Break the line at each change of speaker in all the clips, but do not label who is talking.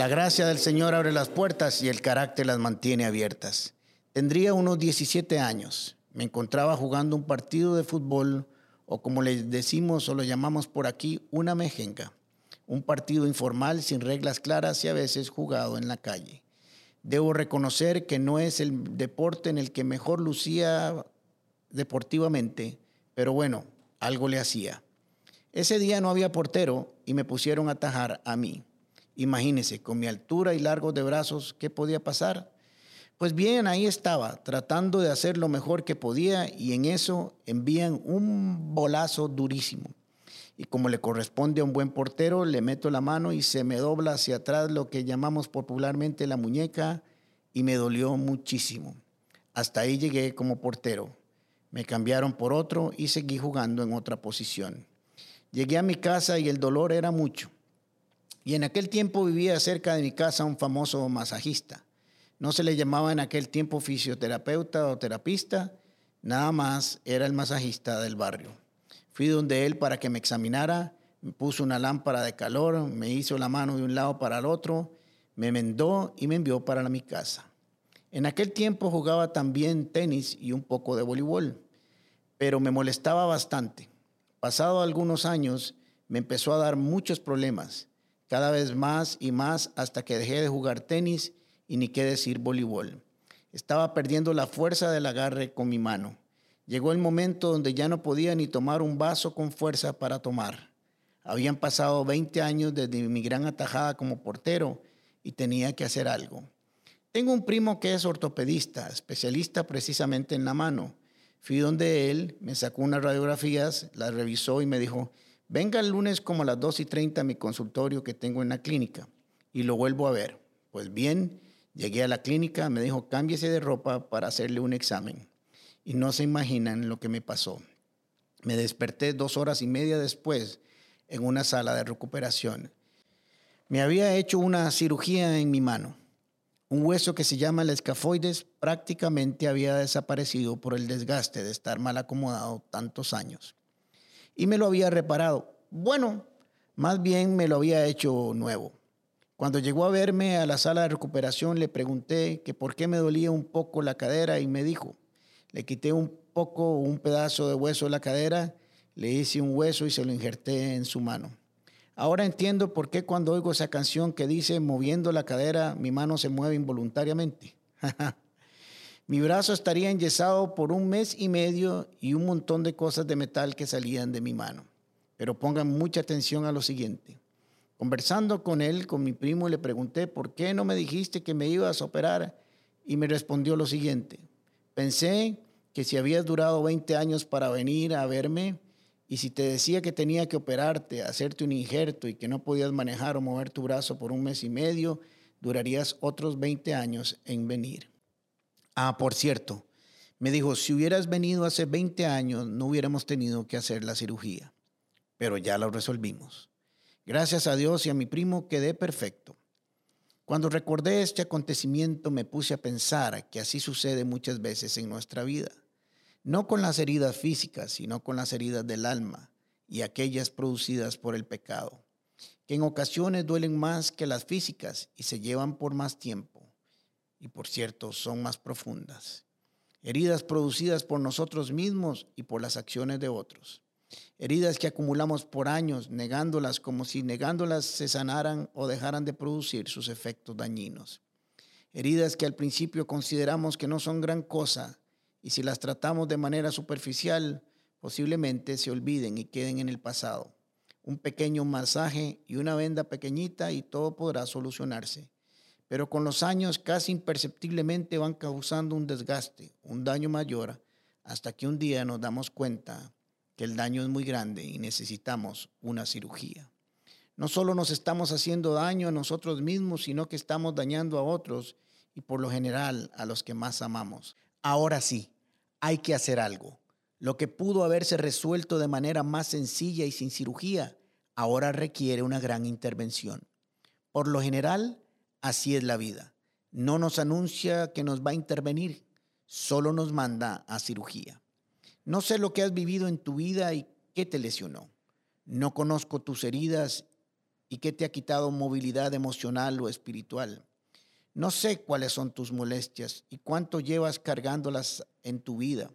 La gracia del Señor abre las puertas y el carácter las mantiene abiertas. Tendría unos 17 años. Me encontraba jugando un partido de fútbol o como le decimos o lo llamamos por aquí, una mejenga. Un partido informal sin reglas claras y a veces jugado en la calle. Debo reconocer que no es el deporte en el que mejor lucía deportivamente, pero bueno, algo le hacía. Ese día no había portero y me pusieron a atajar a mí. Imagínese, con mi altura y largos de brazos, ¿qué podía pasar? Pues bien, ahí estaba, tratando de hacer lo mejor que podía y en eso envían un bolazo durísimo. Y como le corresponde a un buen portero, le meto la mano y se me dobla hacia atrás lo que llamamos popularmente la muñeca y me dolió muchísimo. Hasta ahí llegué como portero. Me cambiaron por otro y seguí jugando en otra posición. Llegué a mi casa y el dolor era mucho. Y en aquel tiempo vivía cerca de mi casa un famoso masajista. No se le llamaba en aquel tiempo fisioterapeuta o terapista, nada más era el masajista del barrio. Fui donde él para que me examinara, me puso una lámpara de calor, me hizo la mano de un lado para el otro, me mendó y me envió para mi casa. En aquel tiempo jugaba también tenis y un poco de voleibol, pero me molestaba bastante. Pasado algunos años, me empezó a dar muchos problemas, cada vez más y más hasta que dejé de jugar tenis y ni qué decir voleibol. Estaba perdiendo la fuerza del agarre con mi mano. Llegó el momento donde ya no podía ni tomar un vaso con fuerza para tomar. Habían pasado 20 años desde mi gran atajada como portero y tenía que hacer algo. Tengo un primo que es ortopedista, especialista precisamente en la mano. Fui donde él, me sacó unas radiografías, las revisó y me dijo, venga el lunes como a las 2 y 30 a mi consultorio que tengo en la clínica y lo vuelvo a ver. Pues bien, llegué a la clínica, me dijo, cámbiese de ropa para hacerle un examen. Y no se imaginan lo que me pasó. Me desperté dos horas y media después en una sala de recuperación. Me había hecho una cirugía en mi mano. Un hueso que se llama el escafoides prácticamente había desaparecido por el desgaste de estar mal acomodado tantos años. Y me lo había reparado. Bueno, más bien me lo había hecho nuevo. Cuando llegó a verme a la sala de recuperación le pregunté que por qué me dolía un poco la cadera y me dijo, le quité un poco, un pedazo de hueso de la cadera, le hice un hueso y se lo injerté en su mano. Ahora entiendo por qué cuando oigo esa canción que dice moviendo la cadera, mi mano se mueve involuntariamente. mi brazo estaría enyesado por un mes y medio y un montón de cosas de metal que salían de mi mano. Pero pongan mucha atención a lo siguiente. Conversando con él, con mi primo, le pregunté, ¿por qué no me dijiste que me ibas a operar? Y me respondió lo siguiente. Pensé que si habías durado 20 años para venir a verme, y si te decía que tenía que operarte, hacerte un injerto y que no podías manejar o mover tu brazo por un mes y medio, durarías otros 20 años en venir. Ah, por cierto, me dijo, si hubieras venido hace 20 años, no hubiéramos tenido que hacer la cirugía, pero ya lo resolvimos. Gracias a Dios y a mi primo quedé perfecto. Cuando recordé este acontecimiento me puse a pensar que así sucede muchas veces en nuestra vida no con las heridas físicas, sino con las heridas del alma y aquellas producidas por el pecado, que en ocasiones duelen más que las físicas y se llevan por más tiempo, y por cierto son más profundas. Heridas producidas por nosotros mismos y por las acciones de otros. Heridas que acumulamos por años, negándolas como si negándolas se sanaran o dejaran de producir sus efectos dañinos. Heridas que al principio consideramos que no son gran cosa, y si las tratamos de manera superficial, posiblemente se olviden y queden en el pasado. Un pequeño masaje y una venda pequeñita y todo podrá solucionarse. Pero con los años casi imperceptiblemente van causando un desgaste, un daño mayor, hasta que un día nos damos cuenta que el daño es muy grande y necesitamos una cirugía. No solo nos estamos haciendo daño a nosotros mismos, sino que estamos dañando a otros y por lo general a los que más amamos. Ahora sí, hay que hacer algo. Lo que pudo haberse resuelto de manera más sencilla y sin cirugía, ahora requiere una gran intervención. Por lo general, así es la vida. No nos anuncia que nos va a intervenir, solo nos manda a cirugía. No sé lo que has vivido en tu vida y qué te lesionó. No conozco tus heridas y que te ha quitado movilidad emocional o espiritual. No sé cuáles son tus molestias y cuánto llevas cargándolas en tu vida,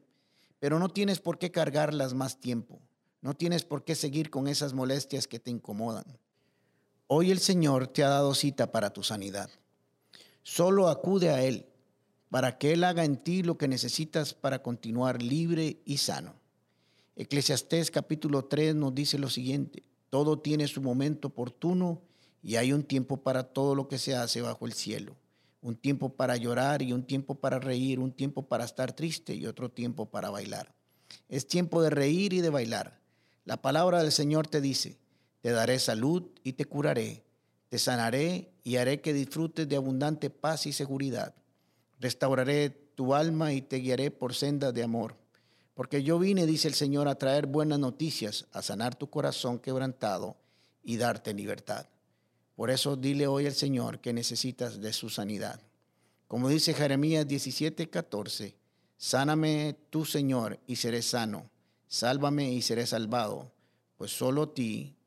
pero no tienes por qué cargarlas más tiempo. No tienes por qué seguir con esas molestias que te incomodan. Hoy el Señor te ha dado cita para tu sanidad. Solo acude a Él para que Él haga en ti lo que necesitas para continuar libre y sano. Eclesiastés capítulo 3 nos dice lo siguiente, todo tiene su momento oportuno y hay un tiempo para todo lo que se hace bajo el cielo un tiempo para llorar y un tiempo para reír, un tiempo para estar triste y otro tiempo para bailar. Es tiempo de reír y de bailar. La palabra del Señor te dice, te daré salud y te curaré, te sanaré y haré que disfrutes de abundante paz y seguridad. Restauraré tu alma y te guiaré por sendas de amor. Porque yo vine, dice el Señor, a traer buenas noticias, a sanar tu corazón quebrantado y darte libertad. Por eso dile hoy al Señor que necesitas de su sanidad. Como dice Jeremías 17, 14, sáname tú, Señor, y seré sano. Sálvame y seré salvado, pues solo a ti